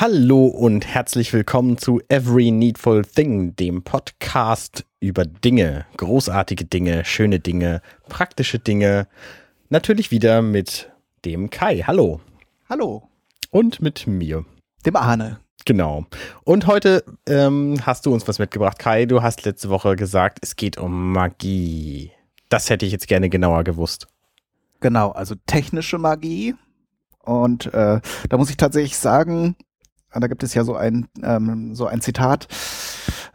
Hallo und herzlich willkommen zu Every Needful Thing, dem Podcast über Dinge, großartige Dinge, schöne Dinge, praktische Dinge. Natürlich wieder mit dem Kai. Hallo. Hallo. Und mit mir. Dem Arne. Genau. Und heute ähm, hast du uns was mitgebracht, Kai. Du hast letzte Woche gesagt, es geht um Magie. Das hätte ich jetzt gerne genauer gewusst. Genau, also technische Magie. Und äh, da muss ich tatsächlich sagen, da gibt es ja so ein, ähm, so ein Zitat.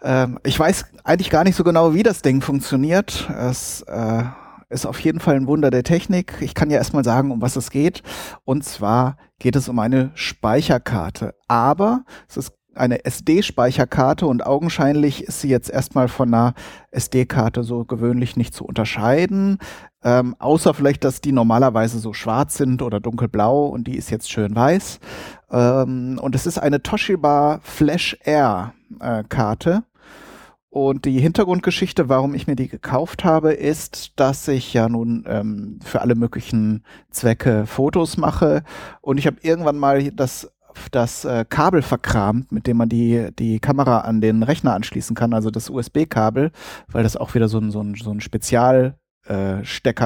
Ähm, ich weiß eigentlich gar nicht so genau, wie das Ding funktioniert. Es äh, ist auf jeden Fall ein Wunder der Technik. Ich kann ja erstmal sagen, um was es geht. Und zwar geht es um eine Speicherkarte. Aber es ist eine SD-Speicherkarte und augenscheinlich ist sie jetzt erstmal von einer SD-Karte so gewöhnlich nicht zu unterscheiden. Ähm, außer vielleicht, dass die normalerweise so schwarz sind oder dunkelblau und die ist jetzt schön weiß. Ähm, und es ist eine Toshiba Flash Air äh, Karte. Und die Hintergrundgeschichte, warum ich mir die gekauft habe, ist, dass ich ja nun ähm, für alle möglichen Zwecke Fotos mache. Und ich habe irgendwann mal das das äh, Kabel verkramt, mit dem man die, die Kamera an den Rechner anschließen kann, also das USB-Kabel, weil das auch wieder so ein, so ein, so ein Spezial, äh,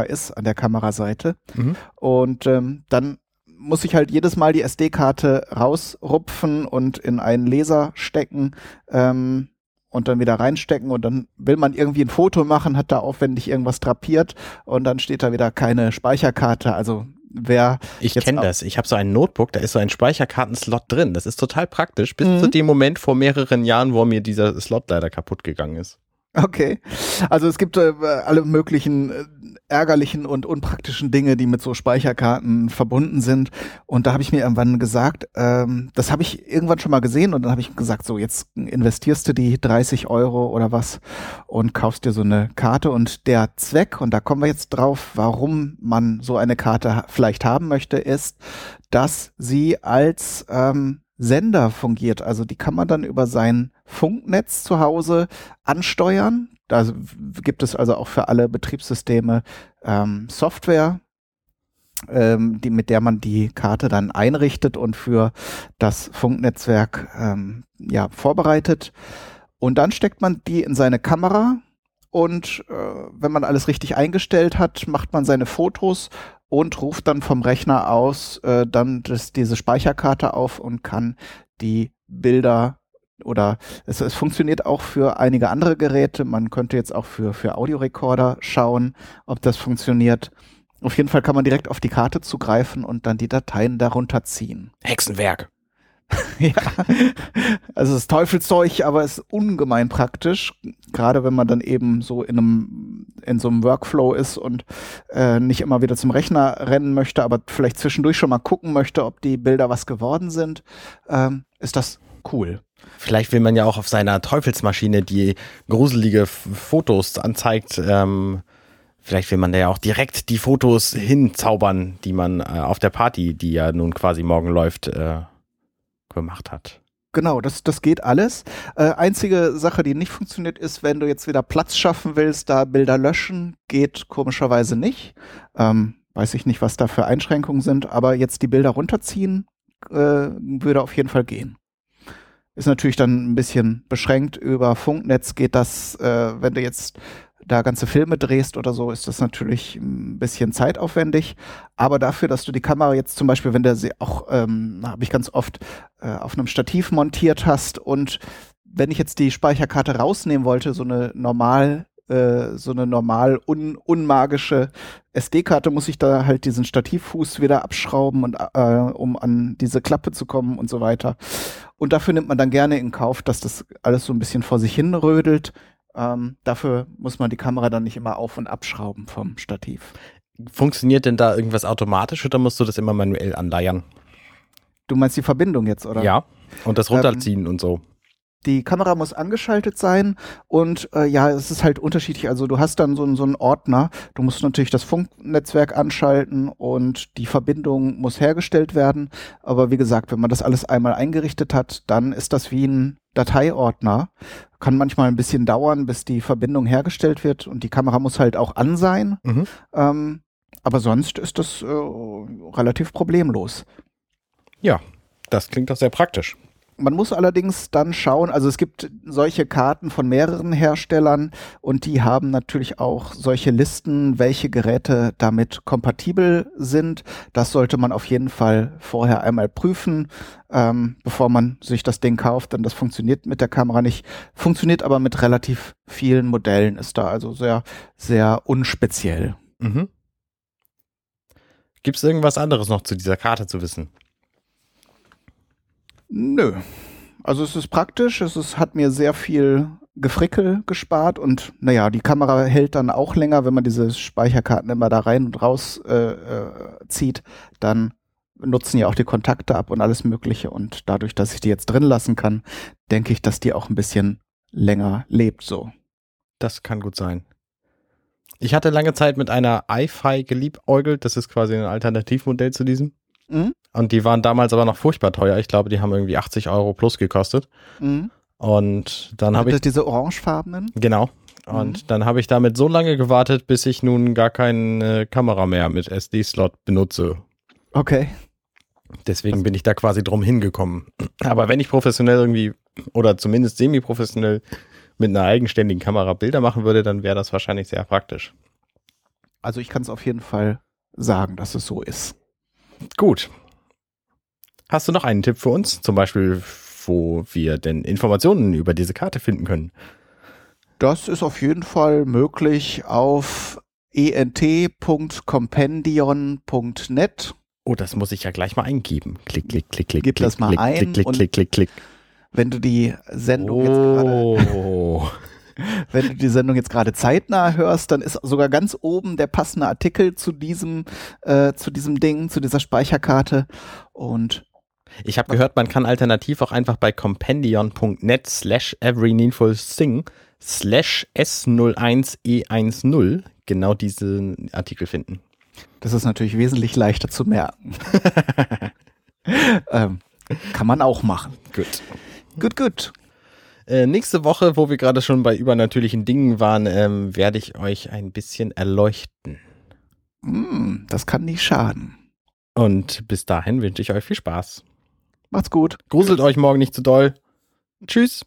ist an der Kameraseite. Mhm. Und ähm, dann muss ich halt jedes Mal die SD-Karte rausrupfen und in einen Laser stecken ähm, und dann wieder reinstecken und dann will man irgendwie ein Foto machen, hat da aufwendig irgendwas drapiert und dann steht da wieder keine Speicherkarte. Also wer ich kenne das. Ich habe so ein Notebook, da ist so ein Speicherkartenslot drin. Das ist total praktisch, bis mhm. zu dem Moment vor mehreren Jahren, wo mir dieser Slot leider kaputt gegangen ist. Okay. Also es gibt äh, alle möglichen äh, ärgerlichen und unpraktischen Dinge, die mit so Speicherkarten verbunden sind. Und da habe ich mir irgendwann gesagt, ähm, das habe ich irgendwann schon mal gesehen und dann habe ich gesagt, so jetzt investierst du die 30 Euro oder was und kaufst dir so eine Karte. Und der Zweck, und da kommen wir jetzt drauf, warum man so eine Karte vielleicht haben möchte, ist, dass sie als ähm, Sender fungiert. Also die kann man dann über sein Funknetz zu Hause ansteuern. Da gibt es also auch für alle Betriebssysteme ähm, Software, ähm, die, mit der man die Karte dann einrichtet und für das Funknetzwerk ähm, ja, vorbereitet. Und dann steckt man die in seine Kamera und äh, wenn man alles richtig eingestellt hat, macht man seine Fotos und ruft dann vom Rechner aus äh, dann das, diese Speicherkarte auf und kann die Bilder oder es, es funktioniert auch für einige andere Geräte. Man könnte jetzt auch für, für Audiorekorder schauen, ob das funktioniert. Auf jeden Fall kann man direkt auf die Karte zugreifen und dann die Dateien darunter ziehen. Hexenwerk. ja, also es ist Teufelszeug, aber es ist ungemein praktisch, gerade wenn man dann eben so in einem in so einem Workflow ist und äh, nicht immer wieder zum Rechner rennen möchte, aber vielleicht zwischendurch schon mal gucken möchte, ob die Bilder was geworden sind, ähm, ist das cool. Vielleicht will man ja auch auf seiner Teufelsmaschine, die gruselige Fotos anzeigt, ähm, vielleicht will man da ja auch direkt die Fotos hinzaubern, die man äh, auf der Party, die ja nun quasi morgen läuft, äh, gemacht hat. Genau, das, das geht alles. Äh, einzige Sache, die nicht funktioniert, ist, wenn du jetzt wieder Platz schaffen willst, da Bilder löschen, geht komischerweise nicht. Ähm, weiß ich nicht, was da für Einschränkungen sind, aber jetzt die Bilder runterziehen, äh, würde auf jeden Fall gehen. Ist natürlich dann ein bisschen beschränkt. Über Funknetz geht das, äh, wenn du jetzt da ganze Filme drehst oder so, ist das natürlich ein bisschen zeitaufwendig. Aber dafür, dass du die Kamera jetzt zum Beispiel, wenn du sie auch, ähm, habe ich ganz oft äh, auf einem Stativ montiert hast und wenn ich jetzt die Speicherkarte rausnehmen wollte, so eine normal äh, so eine normal un unmagische SD-Karte muss ich da halt diesen Stativfuß wieder abschrauben und äh, um an diese Klappe zu kommen und so weiter. Und dafür nimmt man dann gerne in Kauf, dass das alles so ein bisschen vor sich hin rödelt. Ähm, dafür muss man die Kamera dann nicht immer auf- und abschrauben vom Stativ. Funktioniert denn da irgendwas automatisch oder musst du das immer manuell anleiern? Du meinst die Verbindung jetzt, oder? Ja, und das runterziehen ähm, und so die Kamera muss angeschaltet sein und äh, ja, es ist halt unterschiedlich. Also du hast dann so, so einen Ordner, du musst natürlich das Funknetzwerk anschalten und die Verbindung muss hergestellt werden. Aber wie gesagt, wenn man das alles einmal eingerichtet hat, dann ist das wie ein Dateiordner. Kann manchmal ein bisschen dauern, bis die Verbindung hergestellt wird und die Kamera muss halt auch an sein. Mhm. Ähm, aber sonst ist das äh, relativ problemlos. Ja, das klingt doch sehr praktisch. Man muss allerdings dann schauen, also es gibt solche Karten von mehreren Herstellern und die haben natürlich auch solche Listen, welche Geräte damit kompatibel sind. Das sollte man auf jeden Fall vorher einmal prüfen, ähm, bevor man sich das Ding kauft, denn das funktioniert mit der Kamera nicht. Funktioniert aber mit relativ vielen Modellen, ist da also sehr, sehr unspeziell. Mhm. Gibt es irgendwas anderes noch zu dieser Karte zu wissen? Nö. Also es ist praktisch, es ist, hat mir sehr viel Gefrickel gespart und naja, die Kamera hält dann auch länger, wenn man diese Speicherkarten immer da rein und raus äh, äh, zieht, dann nutzen ja auch die Kontakte ab und alles Mögliche und dadurch, dass ich die jetzt drin lassen kann, denke ich, dass die auch ein bisschen länger lebt so. Das kann gut sein. Ich hatte lange Zeit mit einer iFi geliebäugelt, das ist quasi ein Alternativmodell zu diesem. Mhm. Und die waren damals aber noch furchtbar teuer. Ich glaube, die haben irgendwie 80 Euro plus gekostet. Mhm. Und dann habe ich. diese orangefarbenen? Genau. Und mhm. dann habe ich damit so lange gewartet, bis ich nun gar keine Kamera mehr mit SD-Slot benutze. Okay. Deswegen bin ich da quasi drum hingekommen. Aber wenn ich professionell irgendwie oder zumindest semi-professionell mit einer eigenständigen Kamera Bilder machen würde, dann wäre das wahrscheinlich sehr praktisch. Also ich kann es auf jeden Fall sagen, dass es so ist. Gut. Hast du noch einen Tipp für uns? Zum Beispiel, wo wir denn Informationen über diese Karte finden können? Das ist auf jeden Fall möglich auf ent.compendion.net. Oh, das muss ich ja gleich mal eingeben. Klick, klick, klick, klick. Gib klick, das mal klick, ein. Klick, klick, klick, klick. Wenn du die Sendung oh. jetzt gerade wenn du die Sendung jetzt gerade zeitnah hörst, dann ist sogar ganz oben der passende Artikel zu diesem, äh, zu diesem Ding, zu dieser Speicherkarte. Und ich habe gehört, man kann alternativ auch einfach bei compendion.net slash every needful thing slash S01E10 genau diesen Artikel finden. Das ist natürlich wesentlich leichter zu merken. ähm, kann man auch machen. Gut. Gut, gut. Äh, nächste Woche, wo wir gerade schon bei übernatürlichen Dingen waren, ähm, werde ich euch ein bisschen erleuchten. Mm, das kann nicht schaden. Und bis dahin wünsche ich euch viel Spaß. Macht's gut. Gruselt euch morgen nicht zu doll. Tschüss.